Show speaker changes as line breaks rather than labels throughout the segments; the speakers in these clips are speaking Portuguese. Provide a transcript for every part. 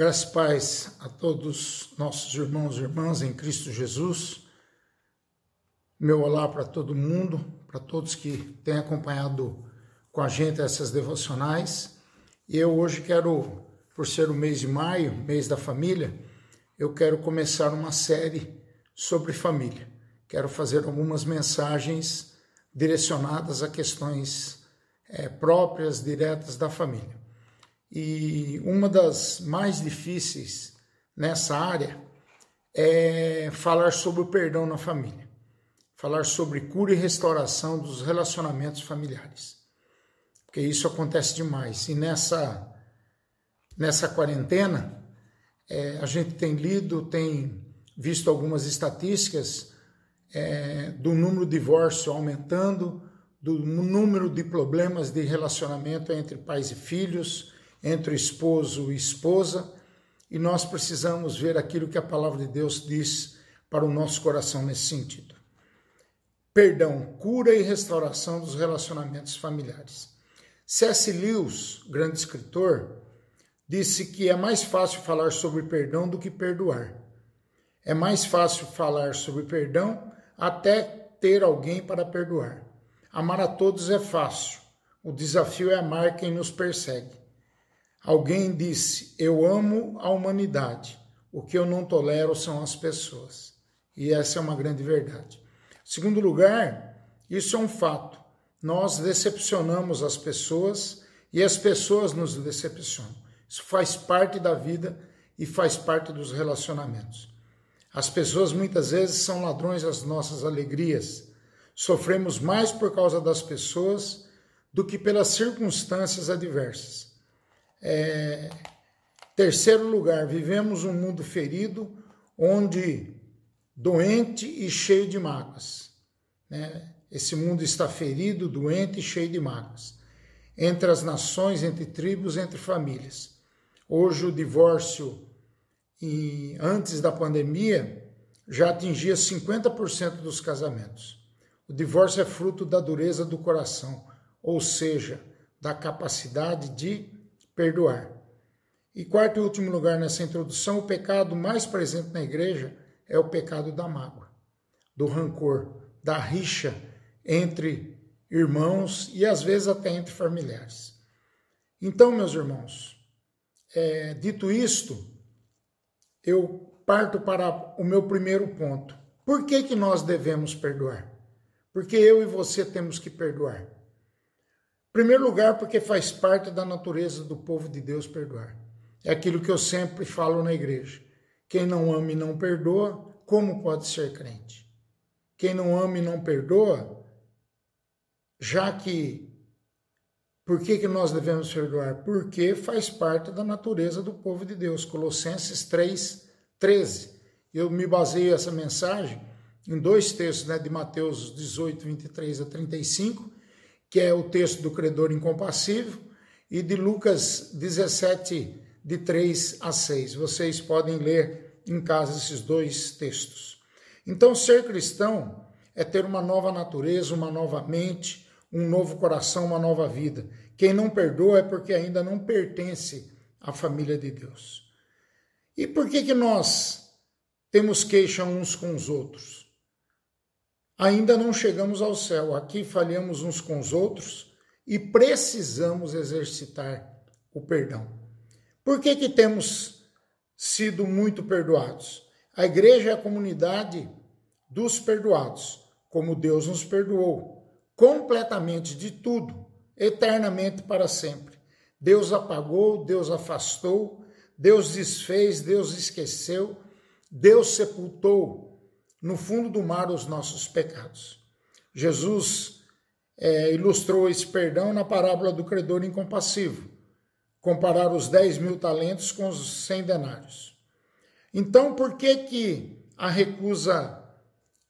Graças e paz a todos nossos irmãos e irmãs em Cristo Jesus. Meu olá para todo mundo, para todos que têm acompanhado com a gente essas devocionais. E eu hoje quero, por ser o mês de maio, mês da família, eu quero começar uma série sobre família. Quero fazer algumas mensagens direcionadas a questões é, próprias, diretas da família. E uma das mais difíceis nessa área é falar sobre o perdão na família, falar sobre cura e restauração dos relacionamentos familiares, porque isso acontece demais. E nessa, nessa quarentena, é, a gente tem lido, tem visto algumas estatísticas é, do número de divórcio aumentando, do número de problemas de relacionamento entre pais e filhos, entre esposo e esposa, e nós precisamos ver aquilo que a palavra de Deus diz para o nosso coração nesse sentido. Perdão, cura e restauração dos relacionamentos familiares. C.S. Lewis, grande escritor, disse que é mais fácil falar sobre perdão do que perdoar. É mais fácil falar sobre perdão até ter alguém para perdoar. Amar a todos é fácil. O desafio é amar quem nos persegue. Alguém disse: Eu amo a humanidade. O que eu não tolero são as pessoas. E essa é uma grande verdade. Segundo lugar, isso é um fato. Nós decepcionamos as pessoas e as pessoas nos decepcionam. Isso faz parte da vida e faz parte dos relacionamentos. As pessoas muitas vezes são ladrões das nossas alegrias. Sofremos mais por causa das pessoas do que pelas circunstâncias adversas. É, terceiro lugar, vivemos um mundo ferido, onde doente e cheio de mágoas. Né? Esse mundo está ferido, doente e cheio de mágoas. Entre as nações, entre tribos, entre famílias. Hoje o divórcio, antes da pandemia, já atingia 50% dos casamentos. O divórcio é fruto da dureza do coração, ou seja, da capacidade de perdoar. E quarto e último lugar nessa introdução, o pecado mais presente na igreja é o pecado da mágoa, do rancor, da rixa entre irmãos e às vezes até entre familiares. Então, meus irmãos, é, dito isto, eu parto para o meu primeiro ponto. Por que, que nós devemos perdoar? Porque eu e você temos que perdoar. Primeiro lugar, porque faz parte da natureza do povo de Deus perdoar. É aquilo que eu sempre falo na igreja. Quem não ama e não perdoa, como pode ser crente? Quem não ama e não perdoa, já que por que, que nós devemos perdoar? Porque faz parte da natureza do povo de Deus. Colossenses 3, 13. Eu me baseio essa mensagem em dois textos né, de Mateus 18, 23 a 35 que é o texto do credor incompassível, e de Lucas 17, de 3 a 6. Vocês podem ler em casa esses dois textos. Então, ser cristão é ter uma nova natureza, uma nova mente, um novo coração, uma nova vida. Quem não perdoa é porque ainda não pertence à família de Deus. E por que, que nós temos queixa uns com os outros? Ainda não chegamos ao céu, aqui falhamos uns com os outros e precisamos exercitar o perdão. Por que, que temos sido muito perdoados? A igreja é a comunidade dos perdoados, como Deus nos perdoou, completamente de tudo, eternamente para sempre. Deus apagou, Deus afastou, Deus desfez, Deus esqueceu, Deus sepultou no fundo do mar os nossos pecados. Jesus é, ilustrou esse perdão na parábola do credor incompassivo, comparar os 10 mil talentos com os 100 denários. Então, por que, que a recusa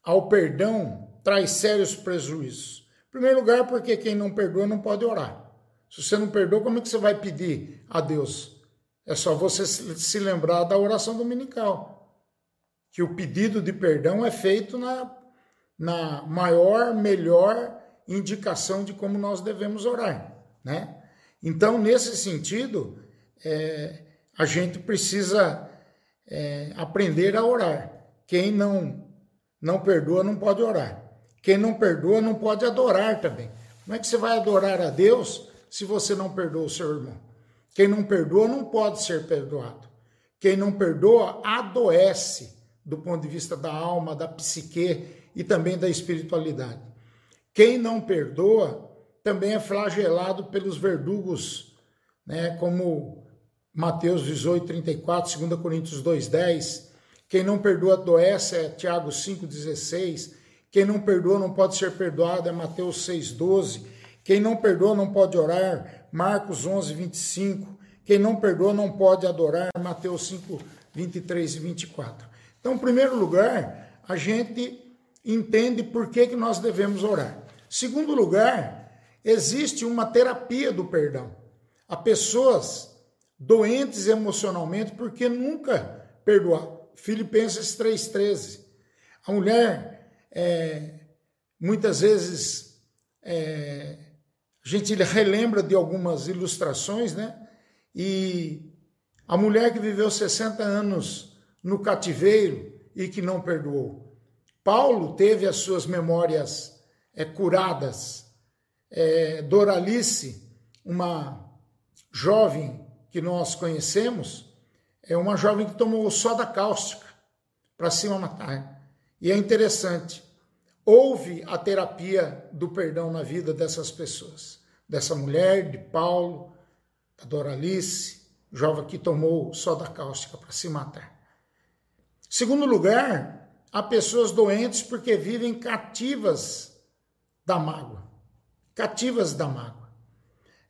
ao perdão traz sérios prejuízos? Em primeiro lugar, porque quem não perdoa não pode orar. Se você não perdoa, como é que você vai pedir a Deus? É só você se lembrar da oração dominical que o pedido de perdão é feito na, na maior, melhor indicação de como nós devemos orar, né? Então, nesse sentido, é, a gente precisa é, aprender a orar. Quem não, não perdoa não pode orar. Quem não perdoa não pode adorar também. Como é que você vai adorar a Deus se você não perdoa o seu irmão? Quem não perdoa não pode ser perdoado. Quem não perdoa adoece do ponto de vista da alma, da psique e também da espiritualidade. Quem não perdoa também é flagelado pelos verdugos, né, como Mateus 18, 34, 2 Coríntios 2, 10. Quem não perdoa adoece é Tiago 5, 16. Quem não perdoa não pode ser perdoado é Mateus 6, 12. Quem não perdoa não pode orar, Marcos 11, 25. Quem não perdoa não pode adorar, Mateus 5, 23 e 24. Então, em primeiro lugar, a gente entende por que, que nós devemos orar. Segundo lugar, existe uma terapia do perdão. Há pessoas doentes emocionalmente porque nunca perdoaram. Filipenses 3,13. A mulher, é, muitas vezes, é, a gente relembra de algumas ilustrações, né? E a mulher que viveu 60 anos no cativeiro e que não perdoou. Paulo teve as suas memórias é, curadas. É, Doralice, uma jovem que nós conhecemos, é uma jovem que tomou soda cáustica para se matar. E é interessante, houve a terapia do perdão na vida dessas pessoas, dessa mulher, de Paulo, da Doralice, jovem que tomou soda cáustica para se matar. Segundo lugar, há pessoas doentes porque vivem cativas da mágoa. Cativas da mágoa.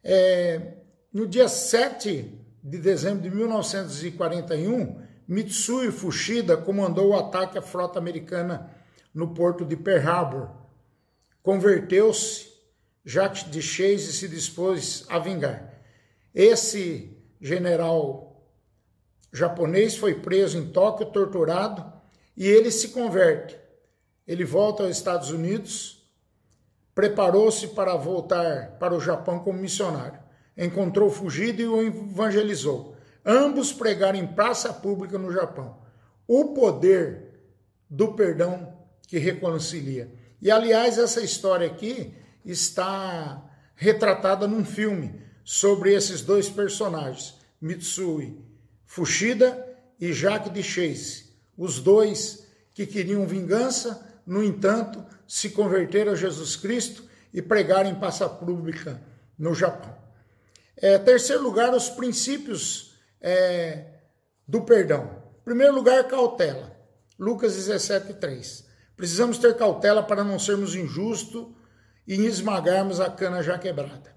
É, no dia 7 de dezembro de 1941, Mitsui Fushida comandou o ataque à frota americana no porto de Pearl Harbor. Converteu-se, Jacques de Chase se dispôs a vingar. Esse general japonês foi preso em Tóquio, torturado, e ele se converte. Ele volta aos Estados Unidos, preparou-se para voltar para o Japão como missionário encontrou fugido e o evangelizou. Ambos pregaram em praça pública no Japão. O poder do perdão que reconcilia. E aliás, essa história aqui está retratada num filme sobre esses dois personagens, Mitsui Fushida e Jacques de Chase. Os dois que queriam vingança, no entanto, se converteram a Jesus Cristo e pregaram em praça pública no Japão. É, terceiro lugar, os princípios é, do perdão. Primeiro lugar, cautela. Lucas 17, 3. Precisamos ter cautela para não sermos injustos e esmagarmos a cana já quebrada.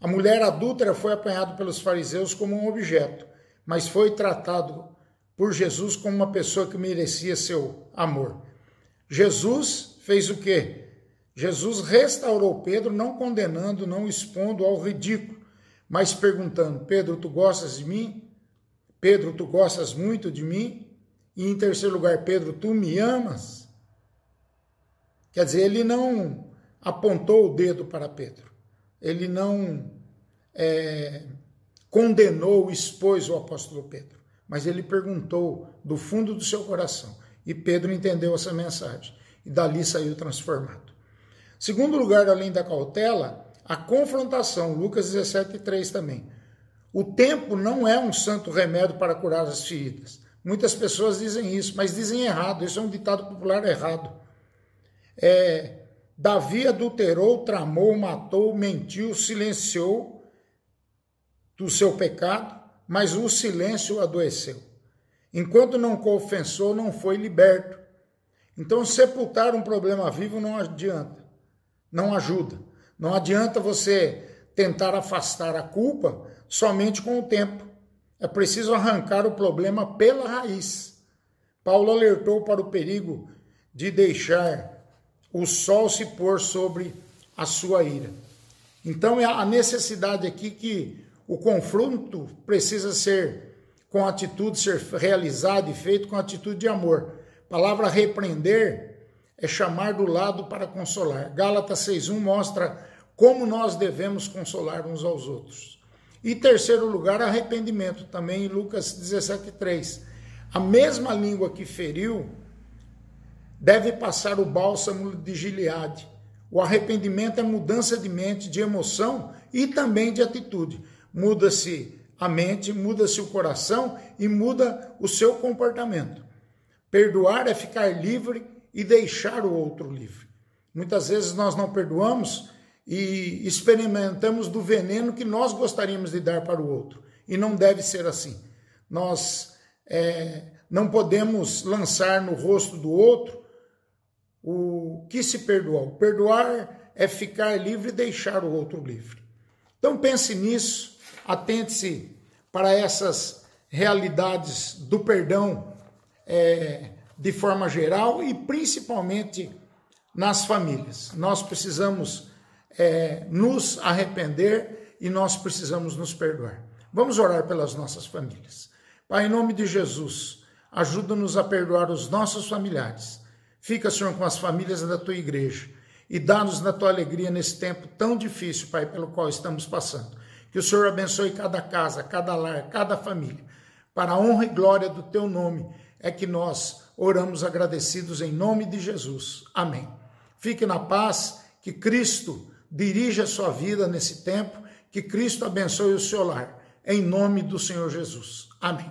A mulher adúltera foi apanhada pelos fariseus como um objeto, mas foi tratado por Jesus como uma pessoa que merecia seu amor. Jesus fez o quê? Jesus restaurou Pedro, não condenando, não expondo ao ridículo, mas perguntando: Pedro, tu gostas de mim? Pedro, tu gostas muito de mim? E em terceiro lugar, Pedro, tu me amas? Quer dizer, ele não apontou o dedo para Pedro, ele não é, condenou, expôs o apóstolo Pedro, mas ele perguntou do fundo do seu coração. E Pedro entendeu essa mensagem e dali saiu transformado. Segundo lugar, além da cautela, a confrontação, Lucas 17, 3 também. O tempo não é um santo remédio para curar as feridas. Muitas pessoas dizem isso, mas dizem errado. Isso é um ditado popular errado. É, Davi adulterou, tramou, matou, mentiu, silenciou do seu pecado, mas o silêncio adoeceu. Enquanto não confessou, não foi liberto. Então, sepultar um problema vivo não adianta, não ajuda. Não adianta você tentar afastar a culpa somente com o tempo. É preciso arrancar o problema pela raiz. Paulo alertou para o perigo de deixar o sol se pôr sobre a sua ira. Então é a necessidade aqui que o confronto precisa ser com atitude, ser realizado e feito com atitude de amor. A palavra repreender é chamar do lado para consolar. Gálatas 6:1 mostra como nós devemos consolar uns aos outros. E terceiro lugar, arrependimento, também em Lucas 17:3. A mesma língua que feriu deve passar o bálsamo de Gileade. O arrependimento é mudança de mente, de emoção e também de atitude. Muda-se a mente, muda-se o coração e muda o seu comportamento. Perdoar é ficar livre e deixar o outro livre. Muitas vezes nós não perdoamos e experimentamos do veneno que nós gostaríamos de dar para o outro. E não deve ser assim. Nós é, não podemos lançar no rosto do outro o que se perdoar. Perdoar é ficar livre e deixar o outro livre. Então pense nisso, atente-se para essas realidades do perdão é, de forma geral e principalmente nas famílias. Nós precisamos é, nos arrepender e nós precisamos nos perdoar. Vamos orar pelas nossas famílias. Pai, em nome de Jesus, ajuda-nos a perdoar os nossos familiares. Fica, Senhor, com as famílias da tua igreja e dá-nos na tua alegria nesse tempo tão difícil, Pai, pelo qual estamos passando. Que o Senhor abençoe cada casa, cada lar, cada família. Para a honra e glória do teu nome é que nós oramos agradecidos em nome de Jesus. Amém. Fique na paz, que Cristo dirija a sua vida nesse tempo, que Cristo abençoe o seu lar, em nome do Senhor Jesus. Amém.